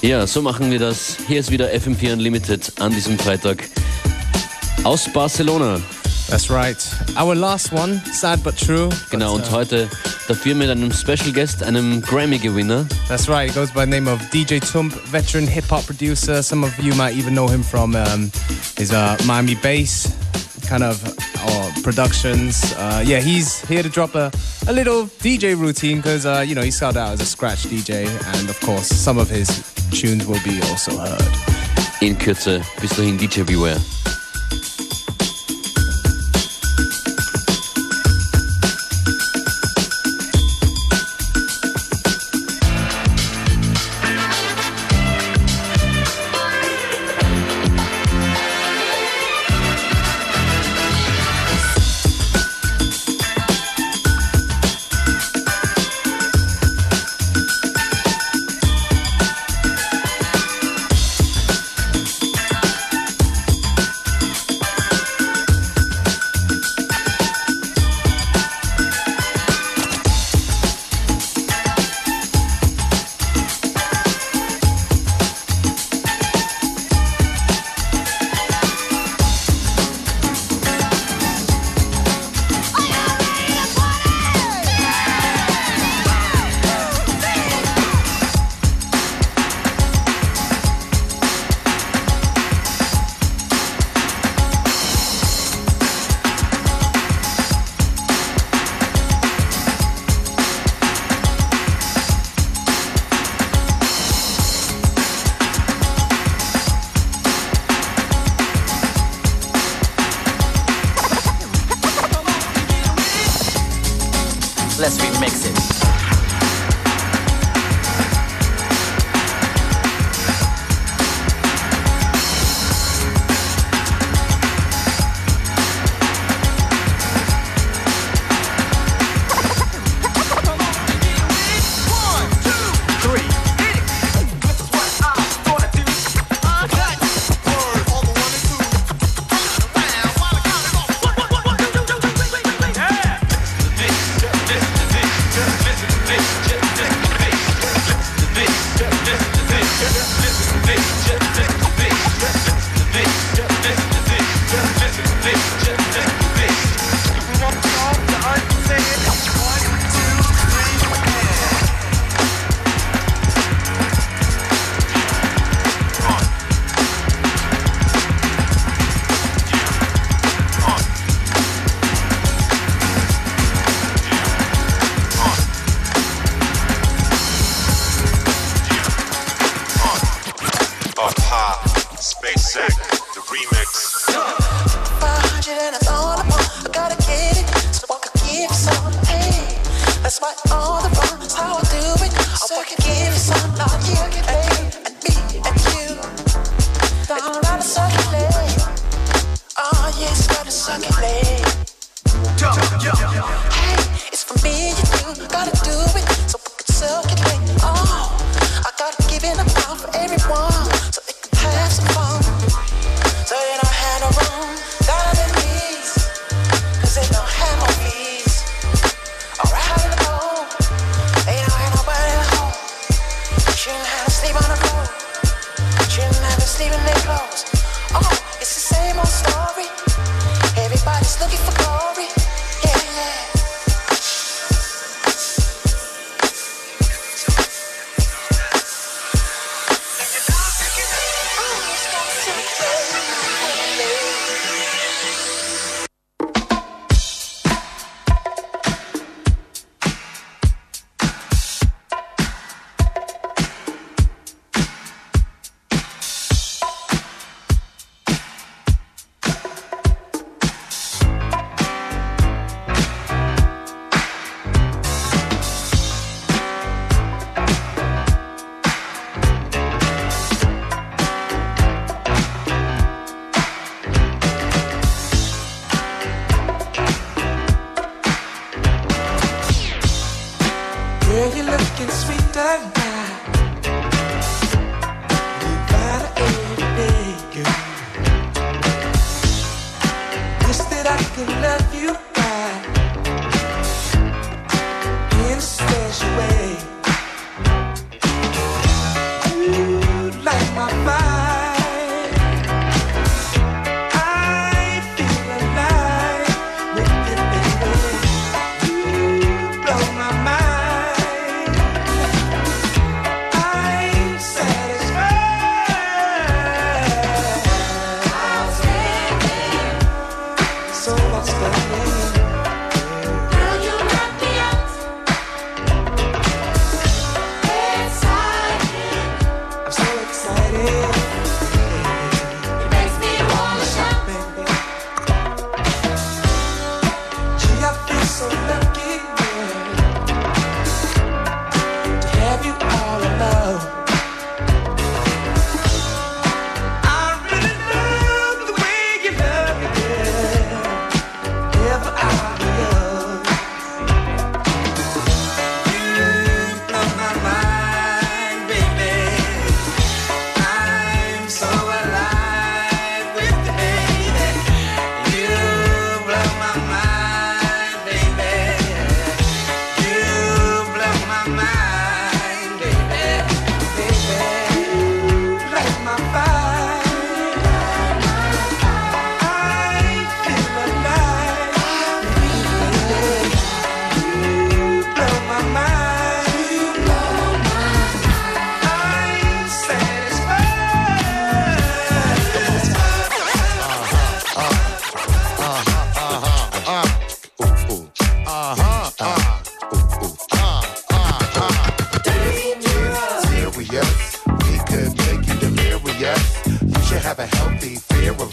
Ja, so machen wir das. Hier ist wieder FM4 Unlimited an diesem Freitag aus Barcelona. That's right. Our last one, sad but true. Genau, but, und uh, heute dafür mit einem Special Guest, einem Grammy-Gewinner. That's right, he goes by the name of DJ Toomp, veteran hip-hop producer. Some of you might even know him from um, his uh, Miami bass kind of uh, productions. Uh, yeah, he's here to drop a, a little DJ routine because, uh, you know, he started out as a scratch DJ and, of course, some of his tunes will be also heard. In Kürze, bis dahin DJ Beware. You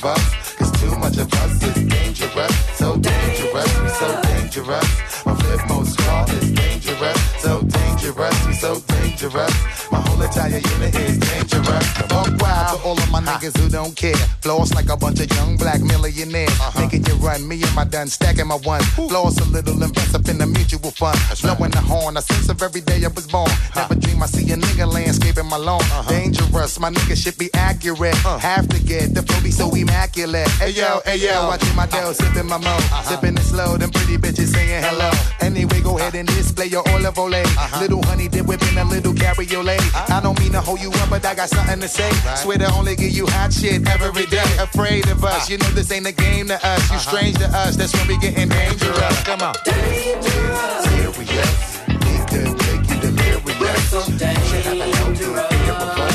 us. Cause too much of us is dangerous. So dangerous, we so dangerous. My flip mode squad is dangerous. So dangerous, we so dangerous. My whole entire unit is dangerous. Fuck wild to all of my niggas who don't care Floss like a bunch of young black millionaires. Uh-huh. Making you run, me and my done stacking my one. Floss a little, invest up in the mutual fund. Blowing the horn, a sense of every day I was born. Never dream I see a nigga landscaping my lawn. Uh-huh. Dangerous, my nigga should be accurate. Uh. Have to get the flow be so immaculate. Hey yo, hey yo, watching my girl sipping my mo. Uh-huh. Sipping it slow, them pretty bitches saying hello. Anyway, go ahead and display your olive ole. Uh-huh. Little honey dip whipping a little cabriolet. I don't mean to hold you up, but I got something to say. Swear to only give you hot shit every day. Afraid of us, ah. you know this ain't a game to us. You uh-huh. strange to us, that's when we getting dangerous. Come on. Dangerous. Serious. We could make you delirious. So dangerous.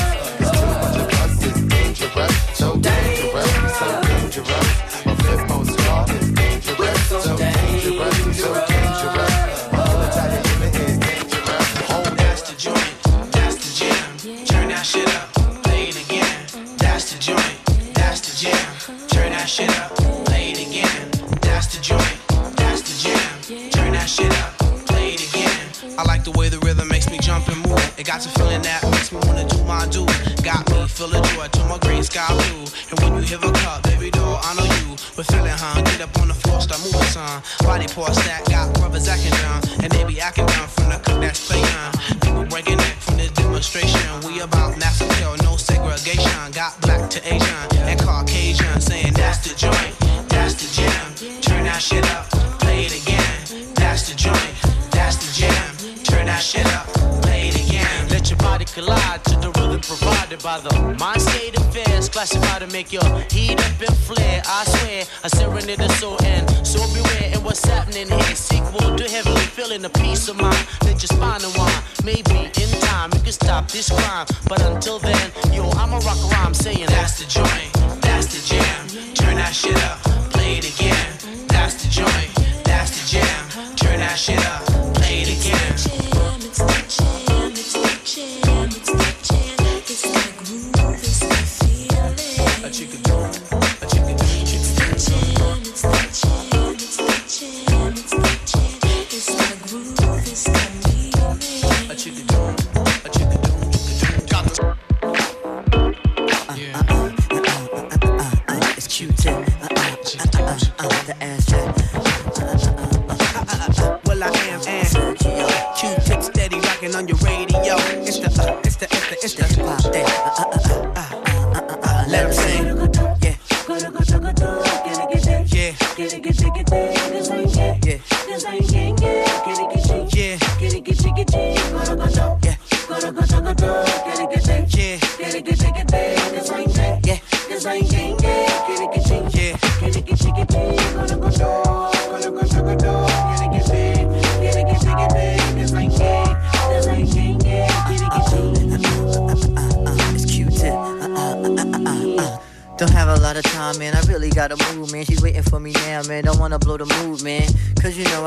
It got you feeling that makes me wanna do my do. Got me feeling joy to my green sky blue. And when you hear a cup, baby doll, I know you. We're feeling, huh? Get up on the floor, start moving, son. Body pour stack, got brothers acting down. And they be acting down from the cook that's playing. Classified to make your heat up and flare. I swear, a serenade the soul and so beware. And what's happening here? Sequel to heavenly feeling a peace of mind. Let your spine and wine. Maybe in time you can stop this crime. But until then, yo, I'ma rock a rhyme saying that's the joint, that's the jam. Turn that shit up, play it again. That's the joint, that's the jam. Turn that shit up,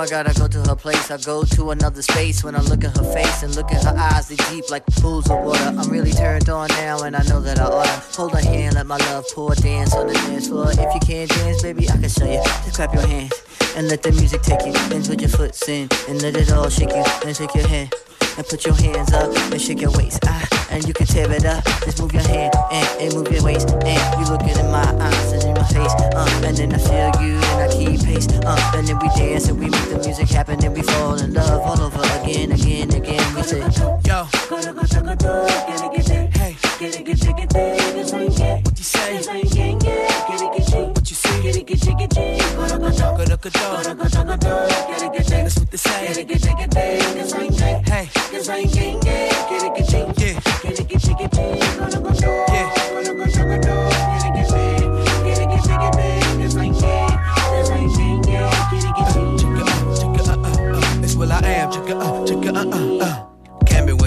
I gotta go to her place. I go to another space when I look at her face and look at her eyes, they deep like pools of water. I'm really turned on now and I know that I oughta hold her hand, let my love pour, dance on the dance floor. If you can't dance, baby, I can show you. Just clap your hands and let the music take you. Then with your foot in and let it all shake you. Then shake your hand and put your hands up and shake your waist. Ah, and you can tear it up. Just move your hand and, and move your waist. And you looking in my eyes and in my face. Uh, and then I feel you and I keep pace. Uh, and then we dance and we make the music happen. And we fall in love all over again, again, again. We say, Yo. Hey. What you say? Hey.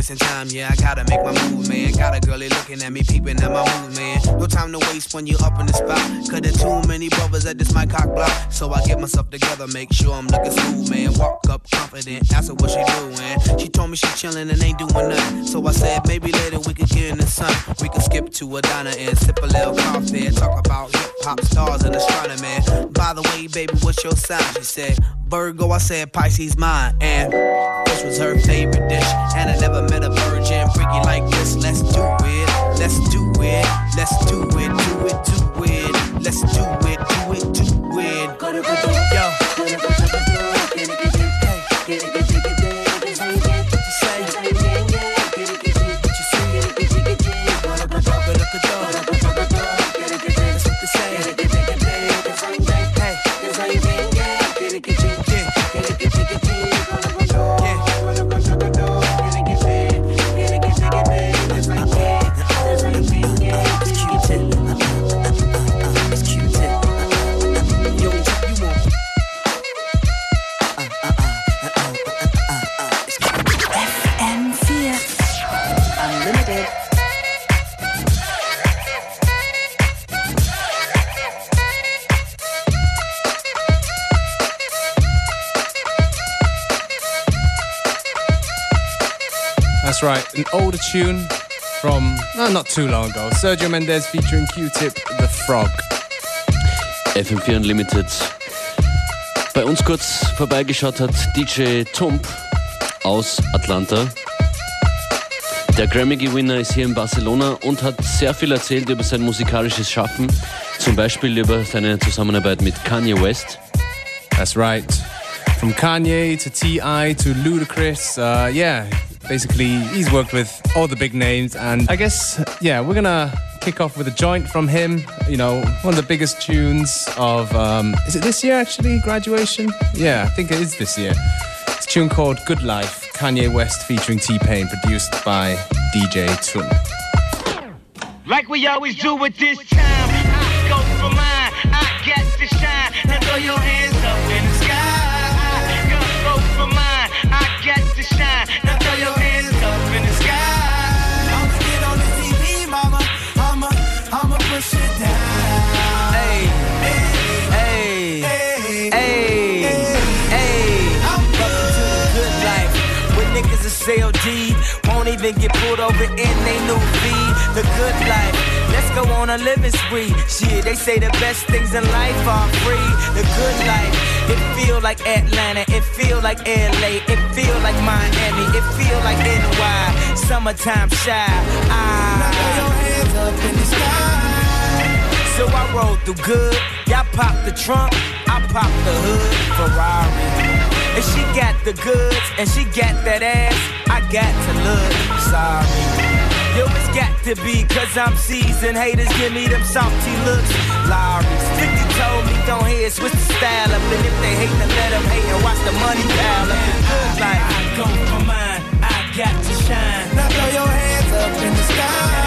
Wasting time, yeah, I gotta make my move, man. Got a girlie looking at me, peeping at my moves, man. No time to waste when you up in the spot. Cause there's too many brothers at this my cock block. So I get myself together, make sure I'm looking smooth, man. Walk up confident, ask her what she doing. She told me she chillin' and ain't doing nothing. So I said, maybe later we could get in the sun. We could skip to a diner and sip a little coffee. Talk about hip hop stars and astronomy. By the way, baby, what's your sign? She said, Virgo, I said Pisces mine. And Was her favorite dish, and I never met a virgin freaky like this. Let's do it, let's do it, let's do it, do it, do it, let's do it, do it, do it. Yo. That's right, an older tune from no, not too long ago. Sergio Mendes featuring Q-Tip, The Frog. FM4 Unlimited. Bei uns kurz vorbeigeschaut hat DJ Toomp aus Atlanta. Der Grammy-Gewinner ist hier in Barcelona und hat sehr viel erzählt über sein musikalisches Schaffen, zum Beispiel über seine Zusammenarbeit mit Kanye West. That's right. From Kanye to T.I. to Ludacris. Uh, yeah, basically, he's worked with all the big names. And I guess, yeah, we're to kick off with a joint from him. You know, one of the biggest tunes of, um, is it this year actually, graduation? Yeah, I think it is this year. It's a tune called Good Life, Kanye West featuring T Pain, produced by DJ Toomp. Like we always do at this time. I go for mine. I get to shine. Now throw your hands up in the sky. Go for mine. I get to shine. Niggas won't even get pulled over in they new V. The good life. Let's go on a living spree. Shit, they say the best things in life are free. The good life. It feel like Atlanta. It feel like LA. It feel like Miami. It feel like NY. Summertime shy. Ah. Now throw your hands up in the sky. So I roll through good. Y'all pop the trunk. I pop the hood. Ferrari. And she got the goods, and she got that ass. I got to look sorry. Yo, it's got to be, cause I'm seasoned. Haters give me them salty looks. Lowry's 50 told me don't hear, switch the style up. And if they hate, then let them hate and watch the money pile up. The good like, I go for mine, I got to shine. Now throw your hands up in the sky.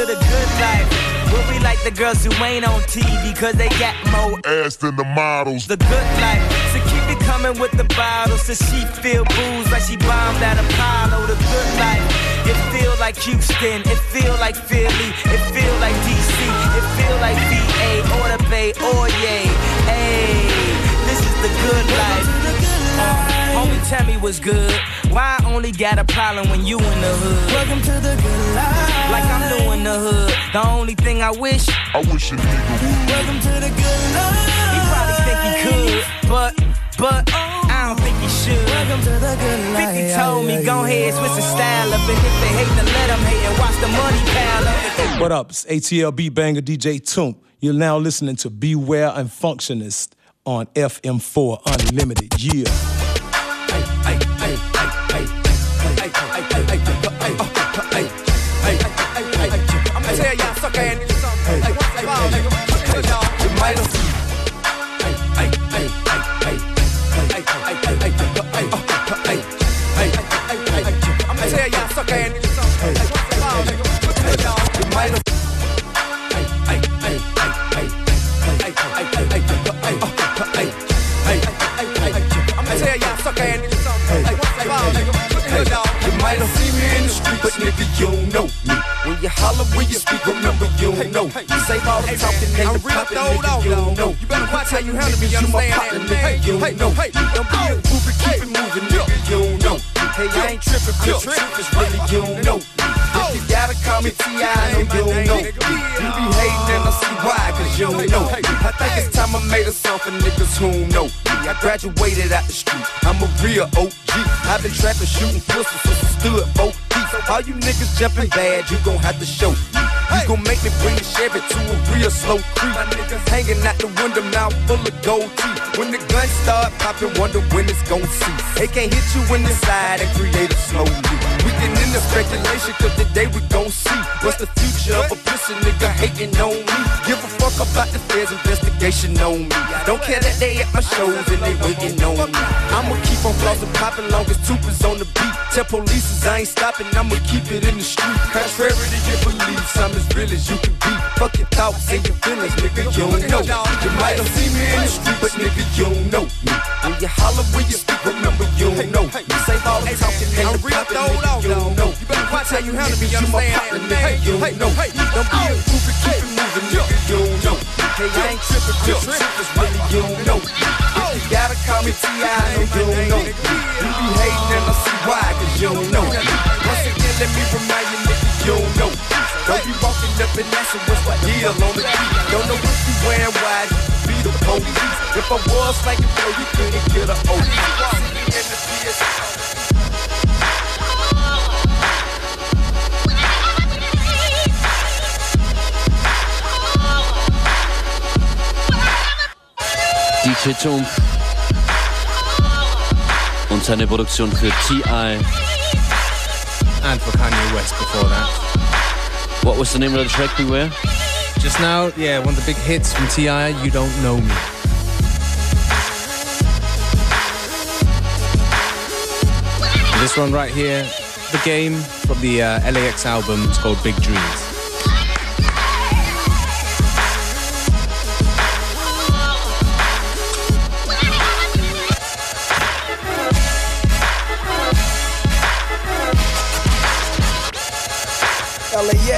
To the good life. Where we like the girls who ain't on TV, cause they got more ass than the models. the good life. So keep it coming with the bottles. So she feel booze like she bombed at Apollo. The good life. It feel like Houston. It feel like Philly. It feel like DC. It feel like VA or the Bay or yay. Hey, this is the good life. Uh, homie, tell me what's good. Why I only got a problem when you in the hood? Welcome to the good life. Like I'm new in the hood. The only thing I wish I wish a nigga would. Welcome to the good life. He probably think he could, but, but, I don't think he should. Welcome to the good life. 50 told me, go ahead, switch the style up. And if they hate, then let them hate and watch the money pile up. What up? It's ATL Beat Banger DJ Toomp. You're now listening to Beware and Functionist on FM4 Unlimited. Yeah. Don't know me. When you holler, when you speak, remember you don't know. You say all the talking, I'm real throwed off, you don't know. You better watch how you handle me, you You my understand partner, that? Nigga, you hey, don't know. Don't be a groupie, keep it moving, nigga, you don't know. Hey, I ain't tripping, bitch. It's really you don't know. If you gotta call me T.I., I know you don't know. You be hating and I see why, cause you don't know. I think it's time I made a song for niggas who don't know. I graduated out the street, I'm a real OG. I've been trapping, shooting pistols since I stood both feet. All you niggas jumping bad, you gon' have to show. me. You gon' make me bring the Chevy to a real slow creep. My niggas hanging out the window, mouth full of gold teeth. When the guns start popping, wonder when it's gon' cease. They can't hit you in the side and create a slow We get into speculation, cause today we gon' see what's the future of a pussy nigga hating on me. Give a fuck about the feds investigation on me. Don't care that they at my shows and they waiting on me. I'ma keep on flossing, popping long as Toomp's on the beat. Tell police I ain't stopping, I'ma keep it in the street. Contrary to your beliefs, I'm as real as you can be. Fuck your thoughts and your feelings, nigga, you don't know. You might have seen me in the street, but nigga, you don't know me. When you holler, when you speak, remember you don't know. You save all the talking and the real popping, nigga, you don't know. You better watch how you handle me, you You my partner, nigga, you don't know. Don't be oh. a groupie, keep it moving, nigga, you don't know. Hey, I ain't tripping, bitch, it's really you don't know. Oh. If you gotta call me T.I., I know you don't know. You be hating and I see why, cause you don't know. Once again, let me remind you, you don't know. Don't be walking up and asking what's my deal on the key. Don't know what you wearing, why you be the police. If I was like a you couldn't get a O. In the PS. DJ Tump und seine Produktion für T.I. And for Kanye West before that. What was the name of the track, we were? Just now, yeah, one of the big hits from T.I., You Don't Know Me. This one right here, The Game from the uh, LAX album, it's called Big Dreams.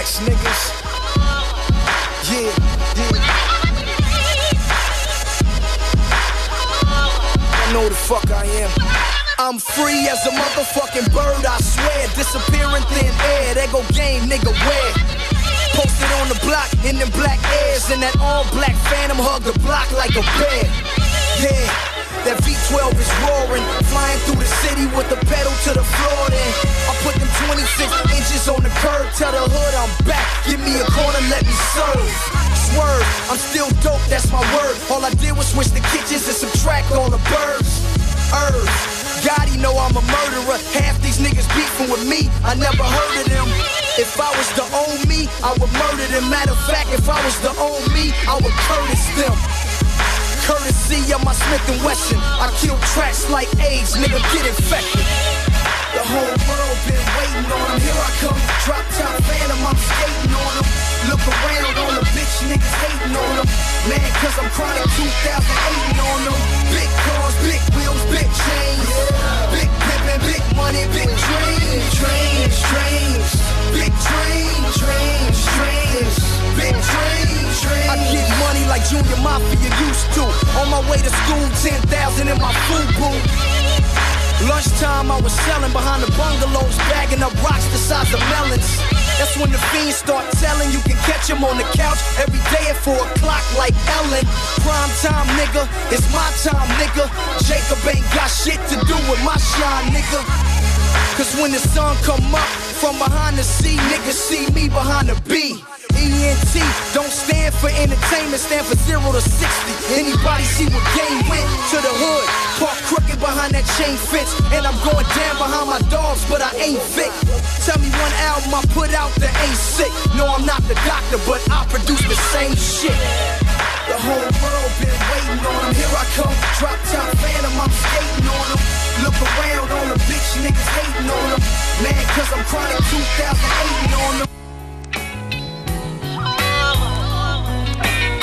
LAX niggas. Yeah, yeah. I know the fuck I am. I'm free as a motherfucking bird, I swear. Disappear in thin air. There go game, nigga, where? Posted on the block in them black airs, and that all black phantom hug the block like a bear. Yeah, that V12 is roaring, flying through the city with the pedal to the floor. Then put them 26 inches on the curb, tell the hood I'm back. Give me a corner, let me serve. Swerve, I'm still dope, that's my word. All I did was switch the kitchens and subtract all the birds. Earth. Gotti know I'm a murderer. Half these niggas beefing with me. I never heard of them. If I was the own me, I would murder them. Matter of fact, if I was the own me, I would Curtis them. Courtesy of my Smith and Wesson. I kill tracks like AIDS, nigga get infected. Whole world been waiting on him. Here I come, drop top phantom, I'm skating on him. Look around, the bitch niggas hating on him. Man, cause I'm chronic 2008 on them. Big cars, big wheels, big chains. Big big money, big. Big. Big. I get money like Junior Mafia used to. On my way to school, 10,000 in my food. Lunchtime, I was selling behind the bungalows, bagging up rocks the size of melons. That's when the fiends start telling you can catch catch 'em on the couch every day at 4 o'clock like Ellen. Prime time, nigga, it's my time, nigga. Jacob ain't got shit to do with my shine, nigga. Cause when the sun come up from behind the sea, niggas see me behind the B. ENT don't stand for entertainment, stand for zero to 60. Anybody see what game went to the hood? Park crooked behind that chain fence. And I'm going down behind my dogs, but I ain't Vic. Tell me one album I put out that ain't sick. No, I'm not the doctor, but I produce the same shit. The whole world been waiting on him. Here I come, drop top phantom, I'm skating on him. Look around, all the bitch niggas hating on him. Man, cause I'm chronic 2008 on him.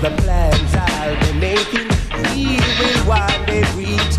The plans I'll be making, we will one day reach.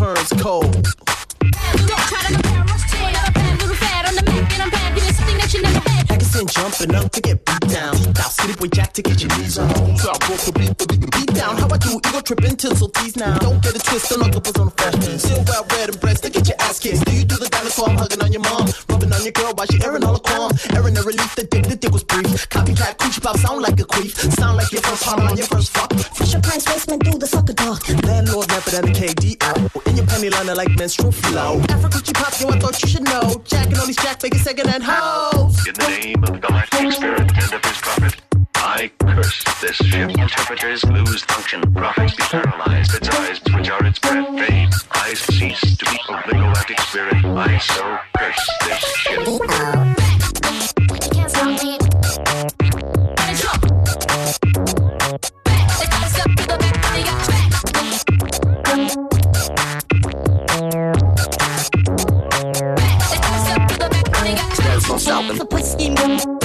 turns cold. I said, jumping up to get beat down. Now city boy jack to get your knees on. So I broke the beat, the beat, down. How I do? Ego tripping tinsel tease now. Don't get it twisted, no couples on the fashion. Still well red and breast to get your ass kissed. Do you do the dinosaur? I'm hugging on your mom, rubbing on your girl while she airing all the qualm. Airing the relief, the dick was brief. Copycat coochie pop sound like a queef. Sound like your first harm on your first fuck. Fisher Price basement through the sucker dog. Landlord rapper than the KDO. In your penny liner like menstrual flow. Afro coochie pop, you I thought you should know. Jacking on these jack, making second hand hoes. In the name of the galactic spirit and of his prophet, I curse this ship. Interpreters lose function. Prophets be paralyzed. Its eyes, which are its breath, fade. Eyes cease to be of the galactic spirit. I so curse this ship. The whiskey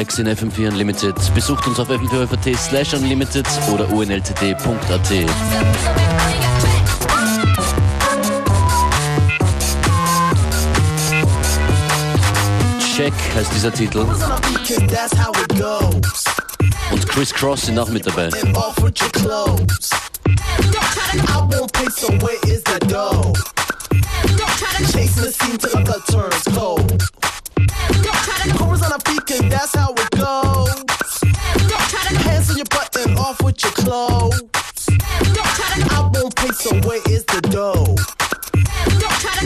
SweatX in FM4 Unlimited. Besucht uns auf fm4 slash unlimited oder unltd.at. Check heißt dieser Titel. Cause that's how it goes. Und Chris Cross sind auch mit dabei. And off with your clothes. I won't pay, so where is that dough? Chasing the scene till my blood turns cold. Cause that's how it goes. Hands on your butt and off with your clothes. I won't pay, so where is the dough?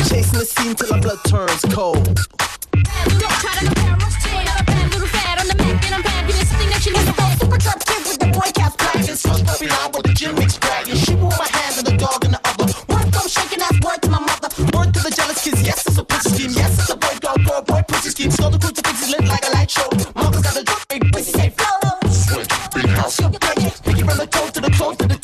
Chasing the scene till my blood turns cold. Yes, it's a pussy scheme. Yes, it's a boy dog boy pussy scheme. Stole the crucifix lit like a light show. Mama's got a big pussy say flow. Switch, big house. Picky from the toe to the clothes to the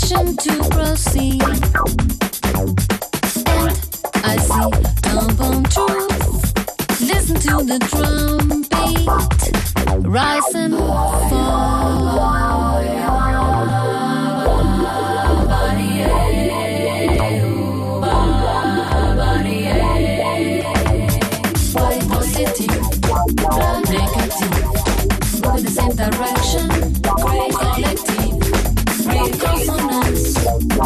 permission to proceed. And I see unborn truth. Listen to the drum beat, rise and fall. Negative, but the same direction. Great.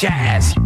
jazz.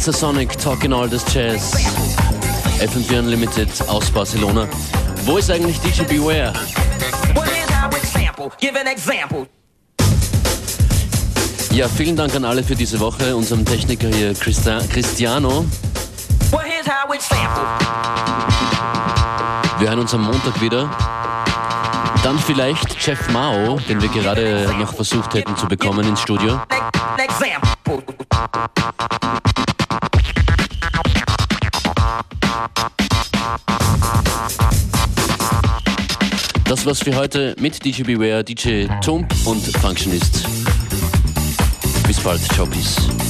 Schweizer Sonic Talking All This Jazz. FM4 Unlimited aus Barcelona. Wo ist eigentlich DJ Beware? Ja, vielen Dank an alle für diese Woche, unserem Techniker hier Christa Cristiano. Wir hören uns am Montag wieder. Dann vielleicht Jeff Mao, den wir gerade noch versucht hätten zu bekommen ins Studio. War's für heute mit DJ Beware, DJ Tump und Functionist. Bis bald, ciao, peace.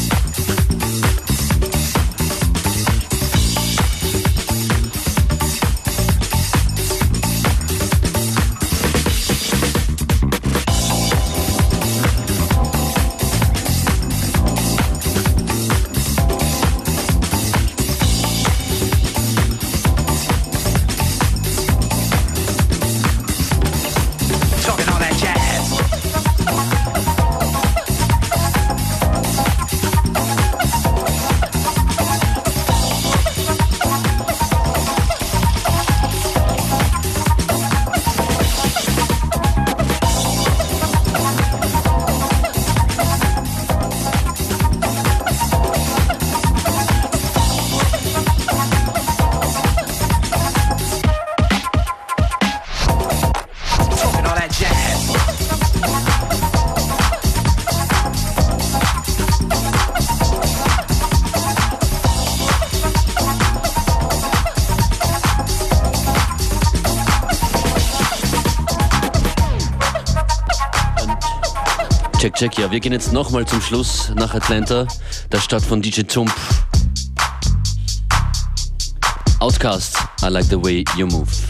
Check, check, ja. Wir gehen jetzt nochmal zum Schluss nach Atlanta, der Stadt von DJ Tump. Outcast, I like the way you move.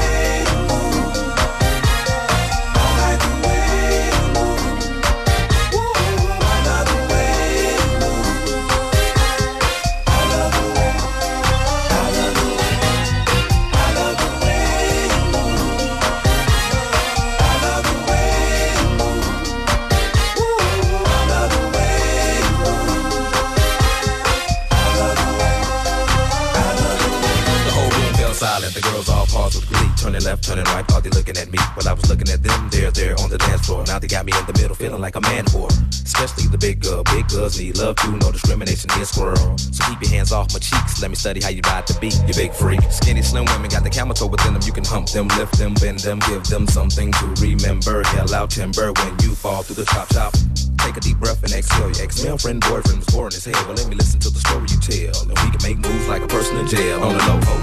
Now they got me in the middle, feeling like a man whore. Especially the big girl. Big girls need love too, no discrimination here, squirrel. So keep your hands off my cheeks. Let me study how you ride the beat, you big freak. Skinny, slim women got the camel toe within them. You can hump them, lift them, bend them, give them something to remember. Hell out timber when you fall through the chop chop. Take a deep breath and exhale. Your ex-male friend, boyfriend was boring as hell. Well, let me listen to the story you tell. And we can make moves like a person in jail on the low.